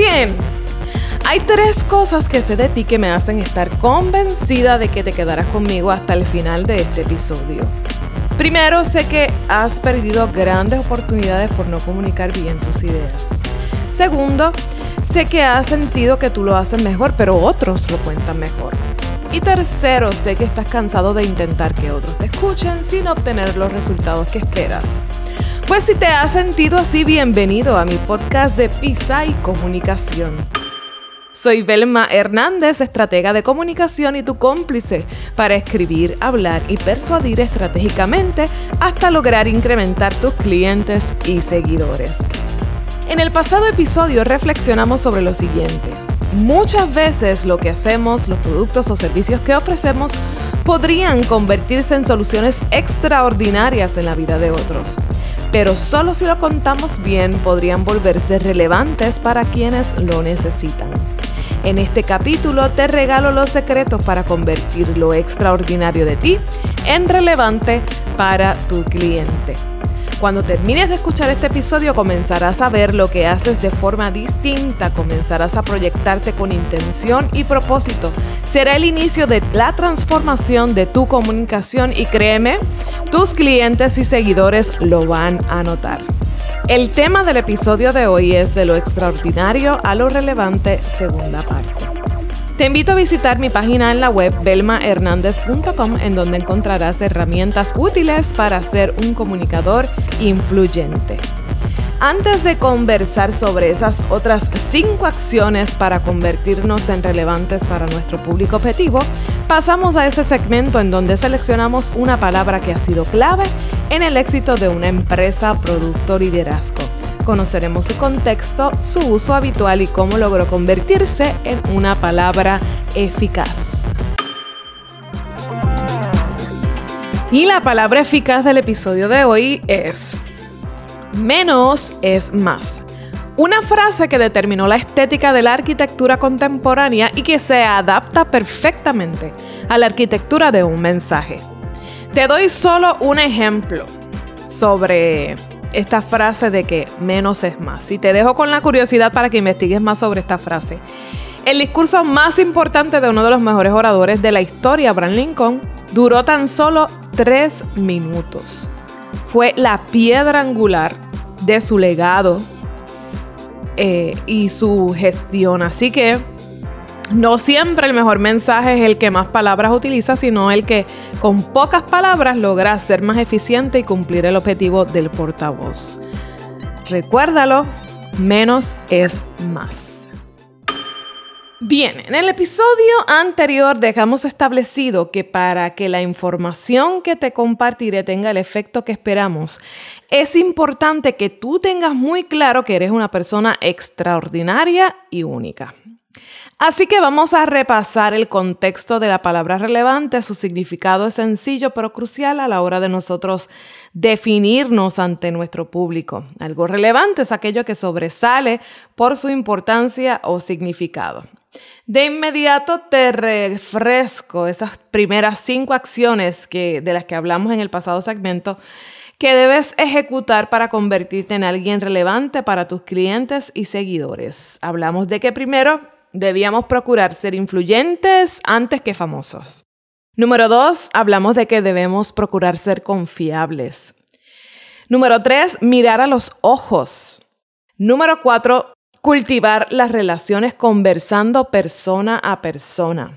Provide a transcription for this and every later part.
bien? Hay tres cosas que sé de ti que me hacen estar convencida de que te quedarás conmigo hasta el final de este episodio. Primero, sé que has perdido grandes oportunidades por no comunicar bien tus ideas. Segundo, sé que has sentido que tú lo haces mejor, pero otros lo cuentan mejor. Y tercero, sé que estás cansado de intentar que otros te escuchen sin obtener los resultados que esperas. Pues si te has sentido así, bienvenido a mi podcast de Pisa y Comunicación. Soy Belma Hernández, estratega de comunicación y tu cómplice para escribir, hablar y persuadir estratégicamente hasta lograr incrementar tus clientes y seguidores. En el pasado episodio reflexionamos sobre lo siguiente. Muchas veces lo que hacemos, los productos o servicios que ofrecemos, podrían convertirse en soluciones extraordinarias en la vida de otros. Pero solo si lo contamos bien podrían volverse relevantes para quienes lo necesitan. En este capítulo te regalo los secretos para convertir lo extraordinario de ti en relevante para tu cliente. Cuando termines de escuchar este episodio comenzarás a ver lo que haces de forma distinta, comenzarás a proyectarte con intención y propósito. Será el inicio de la transformación de tu comunicación y créeme, tus clientes y seguidores lo van a notar. El tema del episodio de hoy es de lo extraordinario a lo relevante, segunda parte. Te invito a visitar mi página en la web belmahernandez.com en donde encontrarás herramientas útiles para ser un comunicador influyente. Antes de conversar sobre esas otras cinco acciones para convertirnos en relevantes para nuestro público objetivo, pasamos a ese segmento en donde seleccionamos una palabra que ha sido clave en el éxito de una empresa, producto, liderazgo. Conoceremos su contexto, su uso habitual y cómo logró convertirse en una palabra eficaz. Y la palabra eficaz del episodio de hoy es menos es más. Una frase que determinó la estética de la arquitectura contemporánea y que se adapta perfectamente a la arquitectura de un mensaje. Te doy solo un ejemplo sobre esta frase de que menos es más. Y te dejo con la curiosidad para que investigues más sobre esta frase. El discurso más importante de uno de los mejores oradores de la historia, Abraham Lincoln, duró tan solo tres minutos. Fue la piedra angular de su legado eh, y su gestión. Así que no siempre el mejor mensaje es el que más palabras utiliza, sino el que con pocas palabras logra ser más eficiente y cumplir el objetivo del portavoz. Recuérdalo, menos es más. Bien, en el episodio anterior dejamos establecido que para que la información que te compartiré tenga el efecto que esperamos, es importante que tú tengas muy claro que eres una persona extraordinaria y única. Así que vamos a repasar el contexto de la palabra relevante. Su significado es sencillo pero crucial a la hora de nosotros definirnos ante nuestro público. Algo relevante es aquello que sobresale por su importancia o significado. De inmediato te refresco esas primeras cinco acciones que, de las que hablamos en el pasado segmento que debes ejecutar para convertirte en alguien relevante para tus clientes y seguidores. Hablamos de que primero debíamos procurar ser influyentes antes que famosos. Número dos, hablamos de que debemos procurar ser confiables. Número tres, mirar a los ojos. Número cuatro, cultivar las relaciones conversando persona a persona.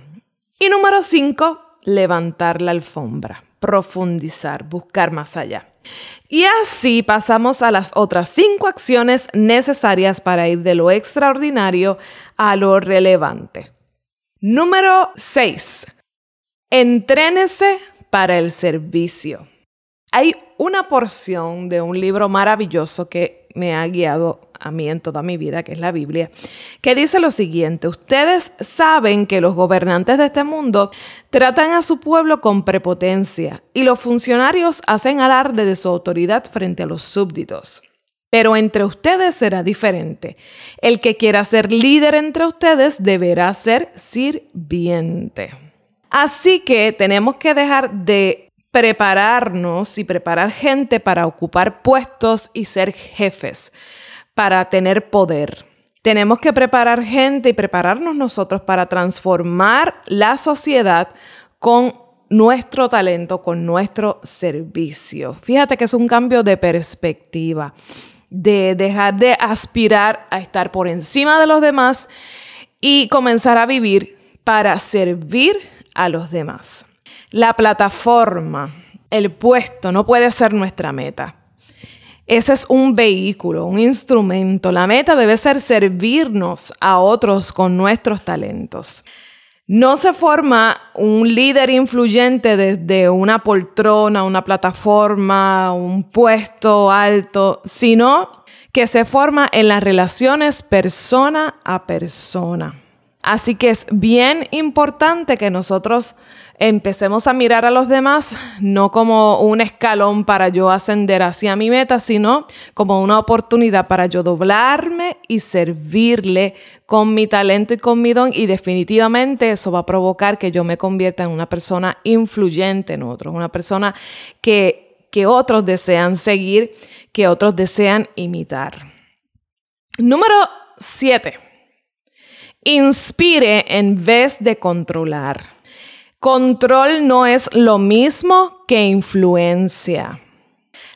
Y número cinco, levantar la alfombra, profundizar, buscar más allá. Y así pasamos a las otras cinco acciones necesarias para ir de lo extraordinario a lo relevante. Número 6. Entrénese para el servicio. Hay una porción de un libro maravilloso que me ha guiado a mí en toda mi vida, que es la Biblia, que dice lo siguiente, ustedes saben que los gobernantes de este mundo tratan a su pueblo con prepotencia y los funcionarios hacen alarde de su autoridad frente a los súbditos. Pero entre ustedes será diferente. El que quiera ser líder entre ustedes deberá ser sirviente. Así que tenemos que dejar de prepararnos y preparar gente para ocupar puestos y ser jefes para tener poder. Tenemos que preparar gente y prepararnos nosotros para transformar la sociedad con nuestro talento, con nuestro servicio. Fíjate que es un cambio de perspectiva, de dejar de aspirar a estar por encima de los demás y comenzar a vivir para servir a los demás. La plataforma, el puesto, no puede ser nuestra meta. Ese es un vehículo, un instrumento. La meta debe ser servirnos a otros con nuestros talentos. No se forma un líder influyente desde una poltrona, una plataforma, un puesto alto, sino que se forma en las relaciones persona a persona. Así que es bien importante que nosotros empecemos a mirar a los demás no como un escalón para yo ascender hacia mi meta, sino como una oportunidad para yo doblarme y servirle con mi talento y con mi don y definitivamente eso va a provocar que yo me convierta en una persona influyente en otros, una persona que, que otros desean seguir, que otros desean imitar. Número 7. Inspire en vez de controlar. Control no es lo mismo que influencia.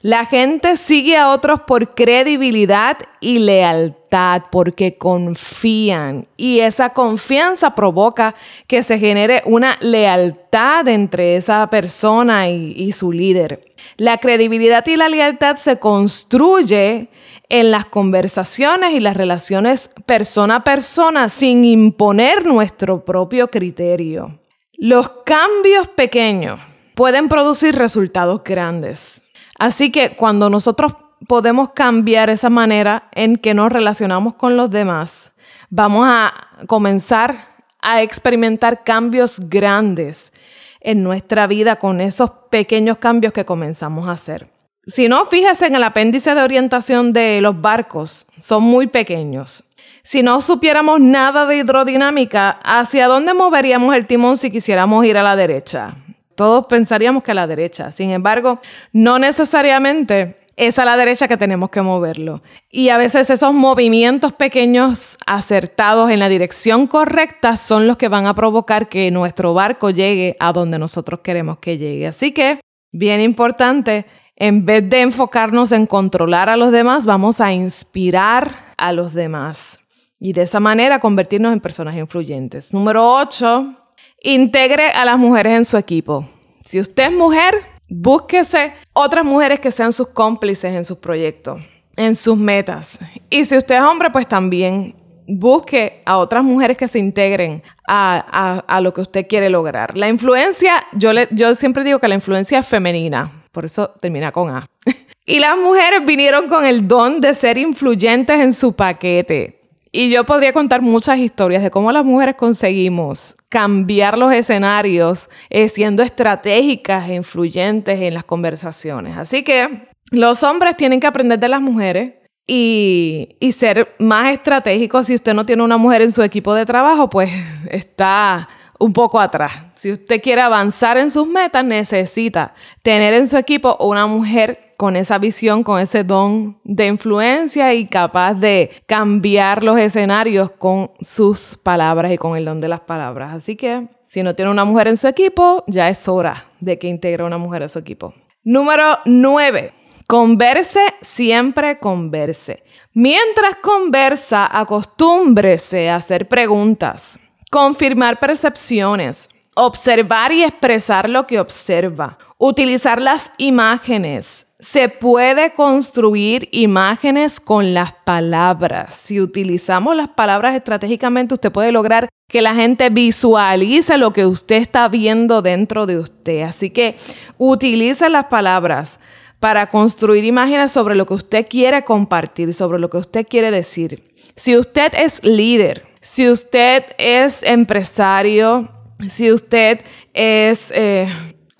La gente sigue a otros por credibilidad y lealtad, porque confían. Y esa confianza provoca que se genere una lealtad entre esa persona y, su líder. La credibilidad y la lealtad se construye en las conversaciones y las relaciones persona a persona sin imponer nuestro propio criterio. Los cambios pequeños pueden producir resultados grandes. Así que cuando nosotros podemos cambiar esa manera en que nos relacionamos con los demás, vamos a comenzar a experimentar cambios grandes en nuestra vida con esos pequeños cambios que comenzamos a hacer. Si no, fíjese en el apéndice de orientación de los barcos, son muy pequeños. Si no supiéramos nada de hidrodinámica, ¿hacia dónde moveríamos el timón si quisiéramos ir a la derecha? Todos pensaríamos que a la derecha. Sin embargo, no necesariamente es a la derecha que tenemos que moverlo. Y a veces esos movimientos pequeños acertados en la dirección correcta son los que van a provocar que nuestro barco llegue a donde nosotros queremos que llegue. Así que, bien importante, en vez de enfocarnos en controlar a los demás, vamos a inspirar a los demás y de esa manera convertirnos en personas influyentes. Número 8, integre a las mujeres en su equipo. Si usted es mujer, búsquese otras mujeres que sean sus cómplices en sus proyectos, en sus metas. Y si usted es hombre, pues también busque a otras mujeres que se integren a, lo que usted quiere lograr. La influencia, yo, le, yo siempre digo que la influencia es femenina, por eso termina con A. y las mujeres vinieron con el don de ser influyentes en su paquete. Y yo podría contar muchas historias de cómo las mujeres conseguimos cambiar los escenarios eh, siendo estratégicas e influyentes en las conversaciones. Así que los hombres tienen que aprender de las mujeres y, y ser más estratégicos. Si usted no tiene una mujer en su equipo de trabajo, pues está un poco atrás. Si usted quiere avanzar en sus metas, necesita tener en su equipo una mujer con esa visión, con ese don de influencia y capaz de cambiar los escenarios con sus palabras y con el don de las palabras. Así que si no tiene una mujer en su equipo, ya es hora de que integre una mujer a su equipo. Número 9. Converse, siempre converse. Mientras conversa, acostúmbrese a hacer preguntas, confirmar percepciones, observar y expresar lo que observa, utilizar las imágenes, se puede construir imágenes con las palabras. Si utilizamos las palabras estratégicamente, usted puede lograr que la gente visualice lo que usted está viendo dentro de usted. Así que utilice las palabras para construir imágenes sobre lo que usted quiere compartir, sobre lo que usted quiere decir. Si usted es líder, si usted es empresario, si usted es eh,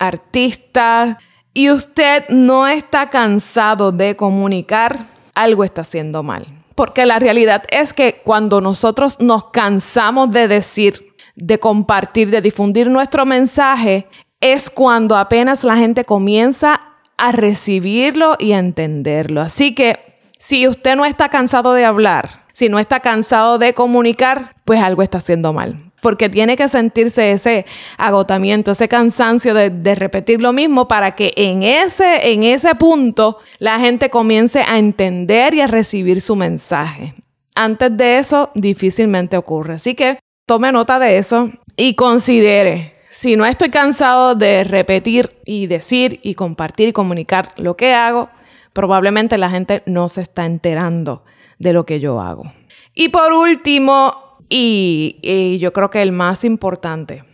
artista, y usted no está cansado de comunicar, algo está haciendo mal. Porque la realidad es que cuando nosotros nos cansamos de decir, de compartir, de difundir nuestro mensaje, es cuando apenas la gente comienza a recibirlo y a entenderlo. Así que si usted no está cansado de hablar, si no está cansado de comunicar, pues algo está haciendo mal. Porque tiene que sentirse ese agotamiento, ese cansancio de, repetir lo mismo para que en ese, en ese punto la gente comience a entender y a recibir su mensaje. Antes de eso, difícilmente ocurre. Así que tome nota de eso y considere si no estoy cansado de repetir y decir y compartir y comunicar lo que hago, probablemente la gente no se está enterando de lo que yo hago. Y por último, y, yo creo que el más importante,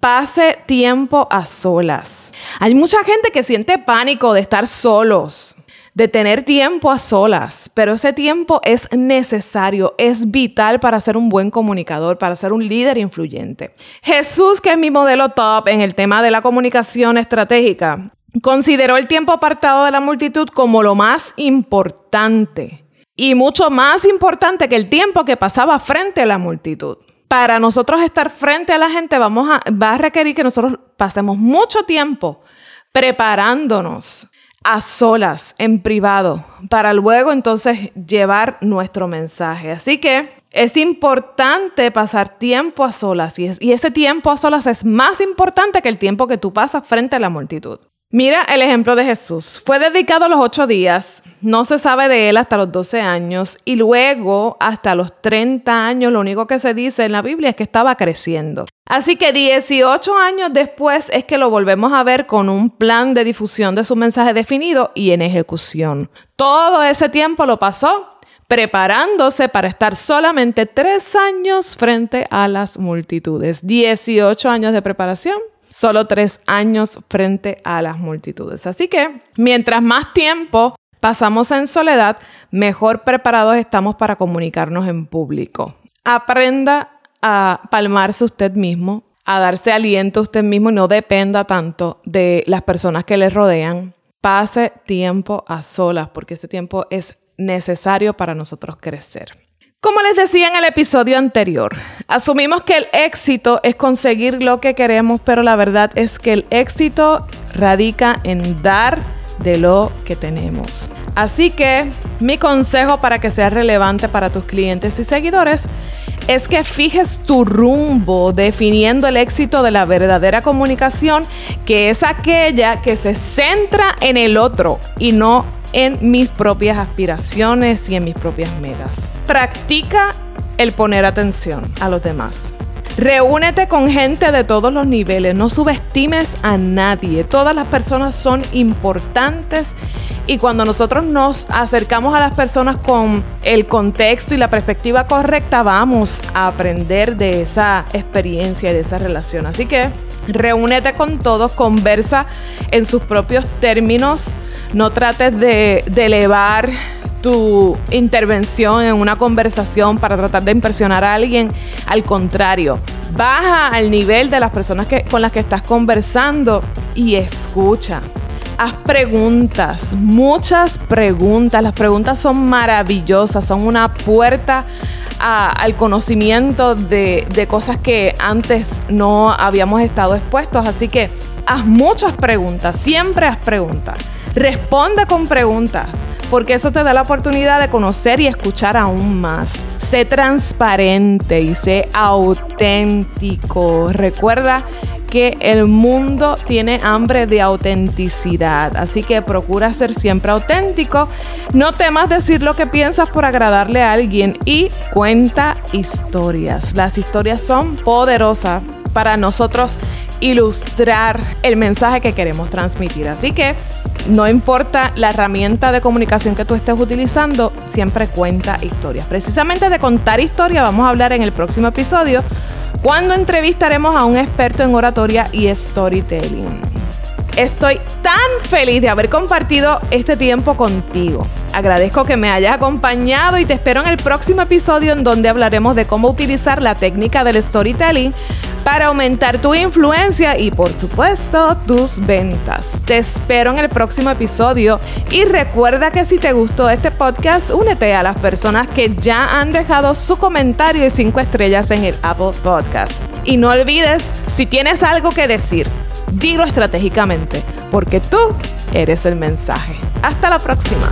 pase tiempo a solas. Hay mucha gente que siente pánico de estar solos de tener tiempo a solas, pero ese tiempo es necesario, es vital para ser un buen comunicador, para ser un líder influyente. Jesús, que es mi modelo top en el tema de la comunicación estratégica, consideró el tiempo apartado de la multitud como lo más importante y mucho más importante que el tiempo que pasaba frente a la multitud. Para nosotros estar frente a la gente vamos a, va a requerir que nosotros pasemos mucho tiempo preparándonos a solas, en privado, para luego entonces llevar nuestro mensaje. Así que es importante pasar tiempo a solas y, y, ese tiempo a solas es más importante que el tiempo que tú pasas frente a la multitud. Mira el ejemplo de Jesús. Fue dedicado los ocho días, no se sabe de él hasta los 12 años y luego hasta los 30 años lo único que se dice en la Biblia es que estaba creciendo. Así que 18 años después es que lo volvemos a ver con un plan de difusión de su mensaje definido y en ejecución. Todo ese tiempo lo pasó preparándose para estar solamente tres años frente a las multitudes. 18 años de preparación solo tres años frente a las multitudes. Así que mientras más tiempo pasamos en soledad, mejor preparados estamos para comunicarnos en público. Aprenda a palmarse usted mismo, a darse aliento a usted mismo y no dependa tanto de las personas que le rodean. Pase tiempo a solas porque ese tiempo es necesario para nosotros crecer. Como les decía en el episodio anterior, asumimos que el éxito es conseguir lo que queremos, pero la verdad es que el éxito radica en dar de lo que tenemos. Así que mi consejo para que sea relevante para tus clientes y seguidores es que fijes tu rumbo definiendo el éxito de la verdadera comunicación, que es aquella que se centra en el otro y no en mis propias aspiraciones y en mis propias metas. Practica el poner atención a los demás. Reúnete con gente de todos los niveles, no subestimes a nadie. Todas las personas son importantes y cuando nosotros nos acercamos a las personas con el contexto y la perspectiva correcta, vamos a aprender de esa experiencia y de esa relación. Así que reúnete con todos, conversa en sus propios términos, no trates de, elevar tu intervención en una conversación para tratar de impresionar a alguien. Al contrario, baja al nivel de las personas con las que estás conversando y escucha. Haz preguntas, muchas preguntas. Las preguntas son maravillosas, son una puerta al conocimiento de, de cosas que antes no habíamos estado expuestos. Así que haz muchas preguntas, siempre haz preguntas. Responde con preguntas, porque eso te da la oportunidad de conocer y escuchar aún más. Sé transparente y sé auténtico. Recuerda que el mundo tiene hambre de autenticidad, así que procura ser siempre auténtico. No temas decir lo que piensas por agradarle a alguien y cuenta historias. Las historias son poderosas para nosotros ilustrar el mensaje que queremos transmitir. Así que no importa la herramienta de comunicación que tú estés utilizando, siempre cuenta historias. Precisamente de contar historias vamos a hablar en el próximo episodio cuando entrevistaremos a un experto en oratoria y storytelling. Estoy tan feliz de haber compartido este tiempo contigo. Agradezco que me hayas acompañado y te espero en el próximo episodio en donde hablaremos de cómo utilizar la técnica del storytelling para aumentar tu influencia y por supuesto tus ventas. Te espero en el próximo episodio y recuerda que si te gustó este podcast, únete a las personas que ya han dejado su comentario y cinco estrellas en el Apple Podcast. Y no olvides, si tienes algo que decir, dilo estratégicamente, porque tú eres el mensaje. Hasta la próxima.